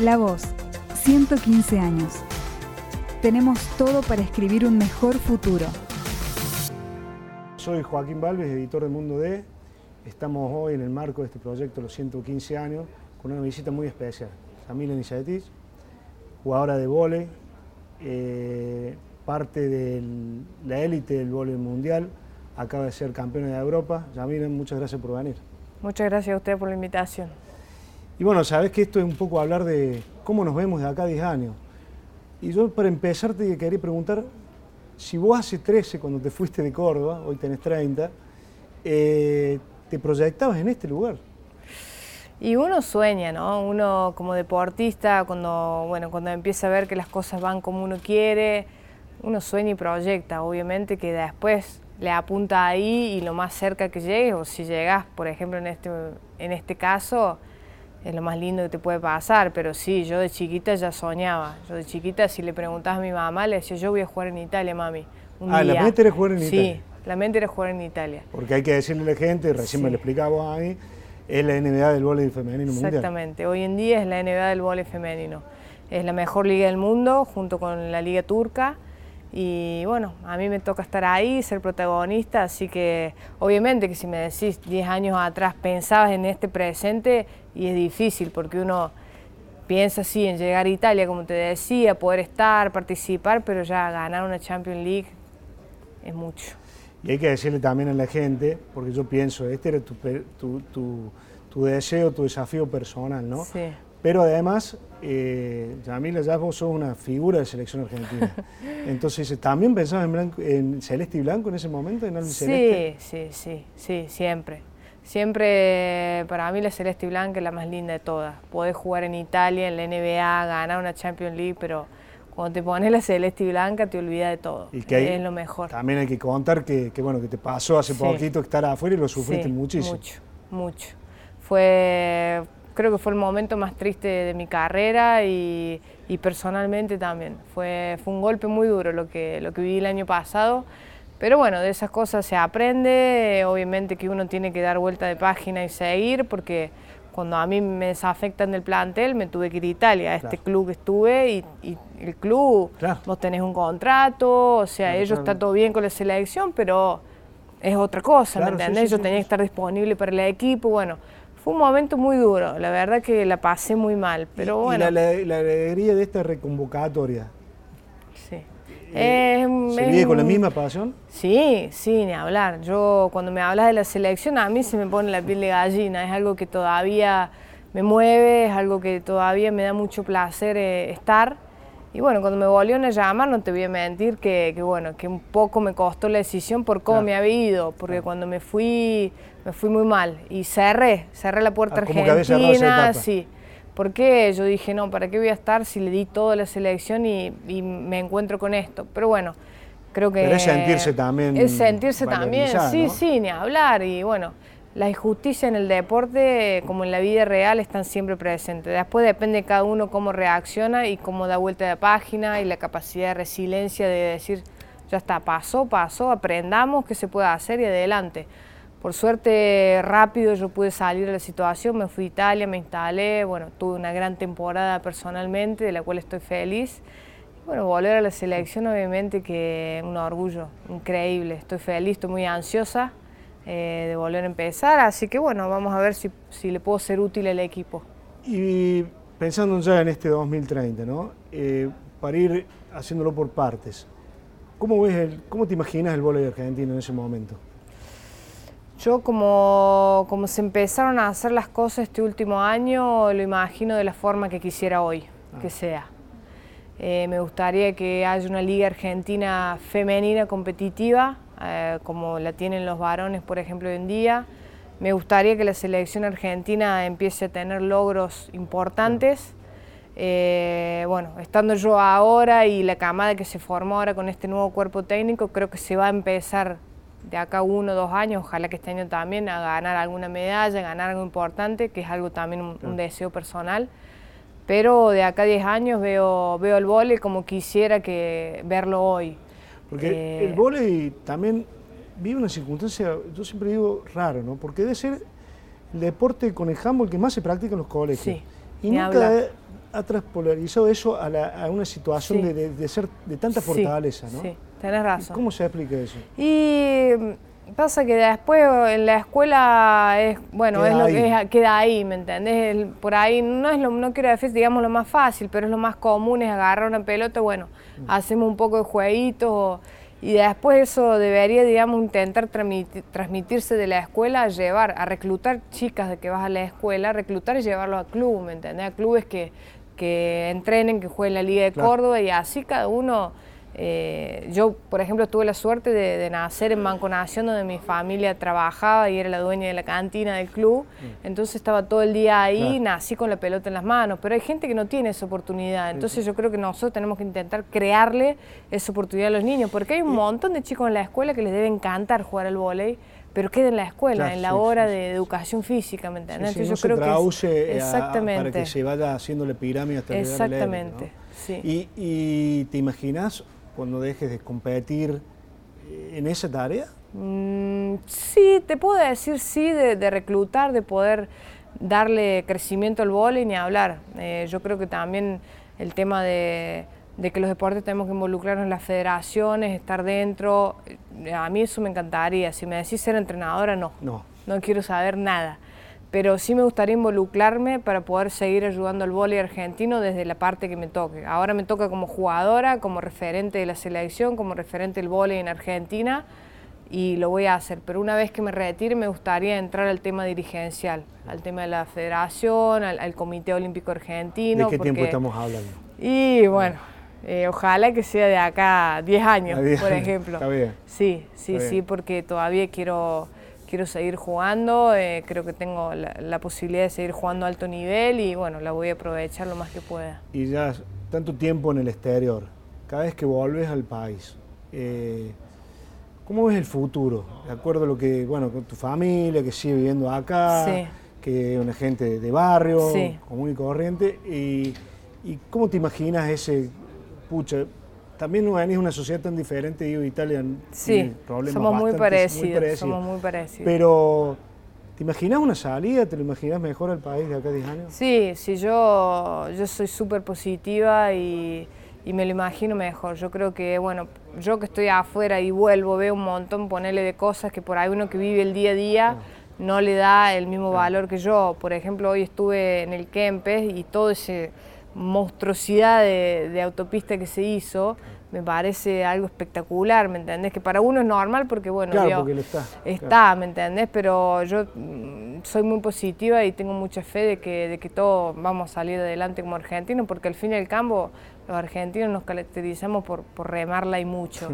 La Voz, 115 años. Tenemos todo para escribir un mejor futuro. Soy Joaquín Balves, editor de Mundo D. Estamos hoy en el marco de este proyecto, los 115 años, con una visita muy especial. Camila Nizaetich, jugadora de vóley, eh, parte de la élite del vóley mundial, acaba de ser campeona de Europa. Yamila, muchas gracias por venir. Muchas gracias a usted por la invitación. Y bueno, sabes que esto es un poco hablar de cómo nos vemos de acá a 10 años. Y yo para empezar te quería preguntar, si vos hace 13, cuando te fuiste de Córdoba, hoy tenés 30, eh, ¿te proyectabas en este lugar? Y uno sueña, ¿no? Uno como deportista, cuando, bueno, cuando empieza a ver que las cosas van como uno quiere, uno sueña y proyecta, obviamente que después le apunta ahí y lo más cerca que llegues, o si llegas, por ejemplo, en este, en este caso, es lo más lindo que te puede pasar, pero sí, yo de chiquita ya soñaba. Yo de chiquita, si le preguntabas a mi mamá, le decía, yo voy a jugar en Italia, mami. ah, la mente era jugar en Italia. Sí, la mente era jugar en Italia. Porque hay que decirle a la gente, recién me lo explicaba a mí, es la NBA del voleibol femenino mundial. Exactamente, hoy en día es la NBA del voleibol femenino. Es la mejor liga del mundo, junto con la liga turca. Y bueno, a mí me toca estar ahí, ser protagonista, así que obviamente que si me decís 10 años atrás pensabas en este presente y es difícil porque uno piensa así en llegar a Italia, como te decía, poder estar, participar, pero ya ganar una Champions League es mucho. Y hay que decirle también a la gente, porque yo pienso, este era tu, tu, tu, tu deseo, tu desafío personal, ¿no? Sí. Pero además, eh, Yamila, ya vos sos una figura de selección argentina. Entonces, ¿también pensabas en, en celeste y blanco en ese momento, en sí, Sí, sí, sí, siempre. Siempre para mí la celeste y blanca es la más linda de todas. Podés jugar en Italia, en la NBA, ganar una Champions League, pero cuando te pones la celeste y blanca te olvidas de todo. Y que es lo mejor. También hay que contar que, bueno, que te pasó hace poquito estar afuera y lo sufriste muchísimo. Mucho, mucho. Fue creo que fue el momento más triste de mi carrera y, personalmente también. Fue, fue un golpe muy duro lo que, lo que viví el año pasado, pero bueno, de esas cosas se aprende, obviamente que uno tiene que dar vuelta de página y seguir, porque cuando a mí me desafectan del plantel me tuve que ir a Italia, a este club que estuve y, el club, vos tenés un contrato, o sea, ellos está todo bien con la selección, pero es otra cosa, ¿me entendés? Yo tenía que estar disponible para el equipo, bueno, fue un momento muy duro, la verdad que la pasé muy mal, pero bueno. Y la, alegría de esta reconvocatoria. Sí. Eh, ¿Se vive con la misma pasión? Sí, sí, ni hablar. Yo cuando me hablas de la selección a mí se me pone la piel de gallina, es algo que todavía me mueve, es algo que todavía me da mucho placer eh, estar. Y bueno, cuando me volvieron a llamar, no te voy a mentir que, bueno, que un poco me costó la decisión por cómo me había ido, porque cuando me fui, me fui muy mal. Y cerré, cerré la puerta ah, argentina, sí. Porque yo dije, no, ¿para qué voy a estar si le di toda la selección y, me encuentro con esto? Pero bueno, creo que... Pero es sentirse también... Es sentirse también, sí, sí, ni hablar. Y bueno, la injusticia en el deporte, como en la vida real, están siempre presentes. Después depende de cada uno cómo reacciona y cómo da vuelta de página y la capacidad de resiliencia de decir, ya está, pasó, pasó, aprendamos qué se puede hacer y adelante. Por suerte, rápido yo pude salir de la situación, me fui a Italia, me instalé, bueno, tuve una gran temporada personalmente, de la cual estoy feliz. Bueno, volver a la selección obviamente que un orgullo increíble, estoy feliz, estoy muy ansiosa, eh, de volver a empezar. Así que bueno, vamos a ver si, le puedo ser útil al equipo. Y pensando ya en este 2030, ¿no? Eh, para ir haciéndolo por partes, ¿cómo, ves el, cómo te imaginas el voleibol argentino en ese momento? Yo como, como se empezaron a hacer las cosas este último año, lo imagino de la forma que quisiera hoy, ah. que sea. Eh, me gustaría que haya una liga argentina femenina competitiva, eh, como la tienen los varones, por ejemplo, hoy en día. Me gustaría que la selección argentina empiece a tener logros importantes. Eh, bueno, estando yo ahora y la camada que se formó ahora con este nuevo cuerpo técnico, creo que se va a empezar de acá uno o dos años, ojalá que este año también, a ganar alguna medalla, a ganar algo importante, que es algo también un, deseo personal. Pero de acá a 10 años veo, veo el vole como quisiera que verlo hoy. Porque el eh, vóley también vive una circunstancia, yo siempre digo, raro, ¿no? Porque debe ser el deporte con el handball que más se practica en los colegios. Sí, y nunca, ha transpolarizado eso a, una situación de, ser de tanta fortaleza, ¿no? Sí, tenés razón. ¿Cómo se explica eso? Y pasa que después en la escuela es, bueno, queda es lo ahí. que es, queda ahí, ¿me entendés? por ahí no es lo, no quiero decir, digamos, lo más fácil, pero es lo más común, es agarrar una pelota, bueno, mm. hacemos un poco de jueguitos y después eso debería, digamos, intentar transmitirse de la escuela a llevar, a reclutar chicas de que vas a la escuela, reclutar y llevarlos a club, ¿me entendés? A clubes que, que entrenen, que jueguen la Liga de Córdoba y así cada uno eh, yo, por ejemplo, tuve la suerte de, nacer en Banco Nación, donde mi familia trabajaba y era la dueña de la cantina del club. Mm. Entonces estaba todo el día ahí, nací con la pelota en las manos. Pero hay gente que no tiene esa oportunidad. Entonces yo creo que nosotros tenemos que intentar crearle esa oportunidad a los niños. Porque hay un montón de chicos en la escuela que les debe encantar jugar al vóley pero queda en la escuela, en la hora de educación física, ¿me entiendes? Entonces yo creo que exactamente. para que se vaya haciéndole pirámide hasta Exactamente, sí. ¿Y, ¿Y te imaginas cuando dejes de competir eh, en esa tarea? Mm, sí, te puedo decir sí, de, reclutar, de poder darle crecimiento al vóley ni hablar. Eh, yo creo que también el tema de, que los deportes tenemos que involucrarnos en las federaciones, estar dentro, eh, a mí eso me encantaría. Si me decís ser entrenadora, no. No. No quiero saber nada pero sí me gustaría involucrarme para poder seguir ayudando al vóley argentino desde la parte que me toque. Ahora me toca como jugadora, como referente de la selección, como referente del vóley en Argentina y lo voy a hacer, pero una vez que me retire me gustaría entrar al tema dirigencial, al tema de la federación, al, Comité Olímpico Argentino. ¿De qué tiempo estamos hablando? Y bueno, eh, ojalá que sea de acá 10 años, por ejemplo. Está bien. Sí, sí, sí, porque todavía quiero quiero seguir jugando, eh, creo que tengo la, posibilidad de seguir jugando a alto nivel y bueno, la voy a aprovechar lo más que pueda. Y ya tanto tiempo en el exterior, cada vez que vuelves al país, eh, ¿cómo ves el futuro? De acuerdo a lo que, bueno, con tu familia, que sigue viviendo acá, que es una gente de barrio, común y corriente, y, y ¿cómo te imaginas ese, pucha, también no es una sociedad tan diferente, digo, Italia sí, problemas somos muy parecidos, somos muy parecidos. Pero, ¿te imaginas una salida? ¿Te lo imaginas mejor al país de acá a 10 años? Sí, sí, yo, yo soy súper positiva y, y, me lo imagino mejor. Yo creo que, bueno, yo que estoy afuera y vuelvo, veo un montón, ponerle de cosas que por ahí uno que vive el día a día... Ah. no le da el mismo valor que yo. Por ejemplo, hoy estuve en el Kempes y todo ese monstruosidad de, autopista que se hizo, me parece algo espectacular, ¿me entendés? Que para uno es normal porque, bueno, está. Está, ¿me entendés? Pero yo mm, soy muy positiva y tengo mucha fe de que, de que todos vamos a salir adelante como argentinos, porque al fin y al cabo los argentinos nos caracterizamos por, por remarla y mucho.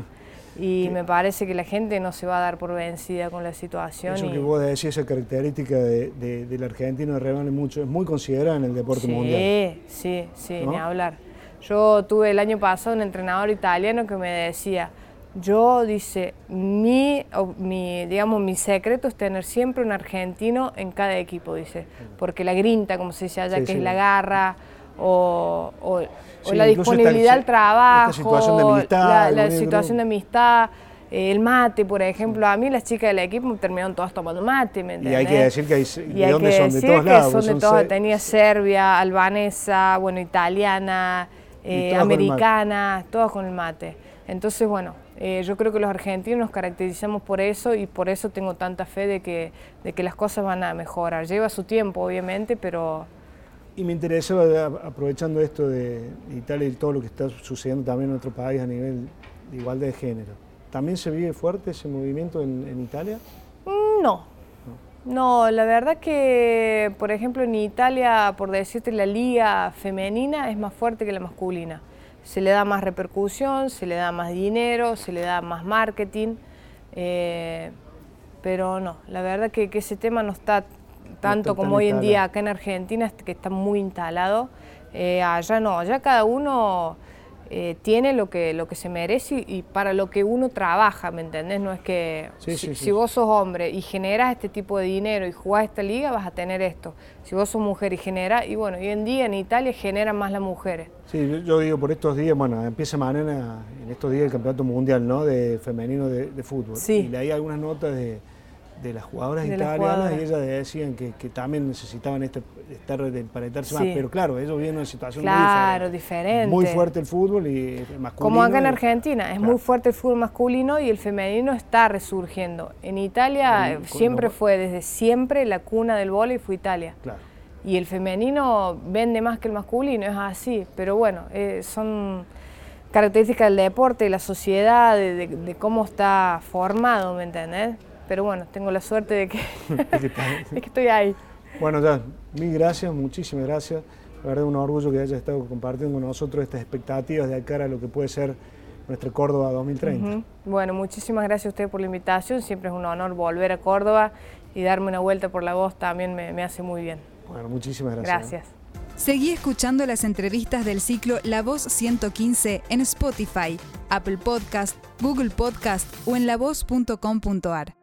Y me parece que la gente no se va a dar por vencida con la situación. Eso que vos decís, esa característica de, del argentino de remar mucho, es muy considerada en el deporte mundial. Sí, sí, sí, ni hablar. Yo tuve el año pasado un entrenador italiano que me decía, yo, dice, mi, mi, digamos, mi secreto es tener siempre un argentino en cada equipo, dice, porque la grinta, como se dice allá, que es la garra, o, o, la disponibilidad al trabajo, situación de amistad, la, situación de amistad, el mate, por ejemplo. A mí las chicas del equipo terminaron todas tomando mate, ¿me Y hay que decir que hay, ¿de dónde son? De todos lados. Son de todos, tenía serbia, albanesa, bueno, italiana, eh, americana, todas con el mate. Entonces, bueno, eh, yo creo que los argentinos nos caracterizamos por eso y por eso tengo tanta fe de que, de que las cosas van a mejorar. Lleva su tiempo, obviamente, pero... Y me interesaba, aprovechando esto de Italia y todo lo que está sucediendo también en otro país a nivel de igualdad de género, ¿también se vive fuerte ese movimiento en, Italia? Mm, no, no, la verdad que, por ejemplo, en Italia, por decirte, la liga femenina es más fuerte que la masculina. Se le da más repercusión, se le da más dinero, se le da más marketing, eh, pero no, la verdad que, ese tema no está tanto como hoy en día acá en Argentina, que está muy instalado, eh, allá no, allá cada uno eh, tiene lo que, lo que se merece y, para lo que uno trabaja, ¿me entendés? No es que si, vos sos hombre y generas este tipo de dinero y jugás esta liga, vas a tener esto. Si vos sos mujer y generas, y bueno, hoy en día en Italia generan más las mujeres. Sí, yo digo por estos días, bueno, empieza mañana, en estos días el campeonato mundial, ¿no? De femenino de, fútbol. Sí. Y hay algunas notas de, de las jugadoras italianas y ellas decían que, también necesitaban este, estar para más. Pero claro, ellos vienen una situación muy diferente. Muy fuerte el fútbol y masculino. Como acá en Argentina, es muy fuerte el fútbol masculino y el femenino está resurgiendo. En Italia siempre fue, desde siempre, la cuna del vóley fue Italia. Claro. Y el femenino vende más que el masculino, es así. Pero bueno, eh, son características del deporte, de la sociedad, de, de cómo está formado, ¿me entendés? Pero bueno, tengo la suerte de que, estoy ahí. Bueno, ya, mil gracias, muchísimas gracias. La verdad es un orgullo que haya estado compartiendo con nosotros estas expectativas de cara a lo que puede ser nuestra Córdoba 2030. Bueno, muchísimas gracias a usted por la invitación. Siempre es un honor volver a Córdoba y darme una vuelta por la voz también me, me hace muy bien. Bueno, muchísimas gracias. Gracias. Seguí escuchando las entrevistas del ciclo La Voz 115 en Spotify, Apple Podcast, Google Podcast o en lavoz.com.ar.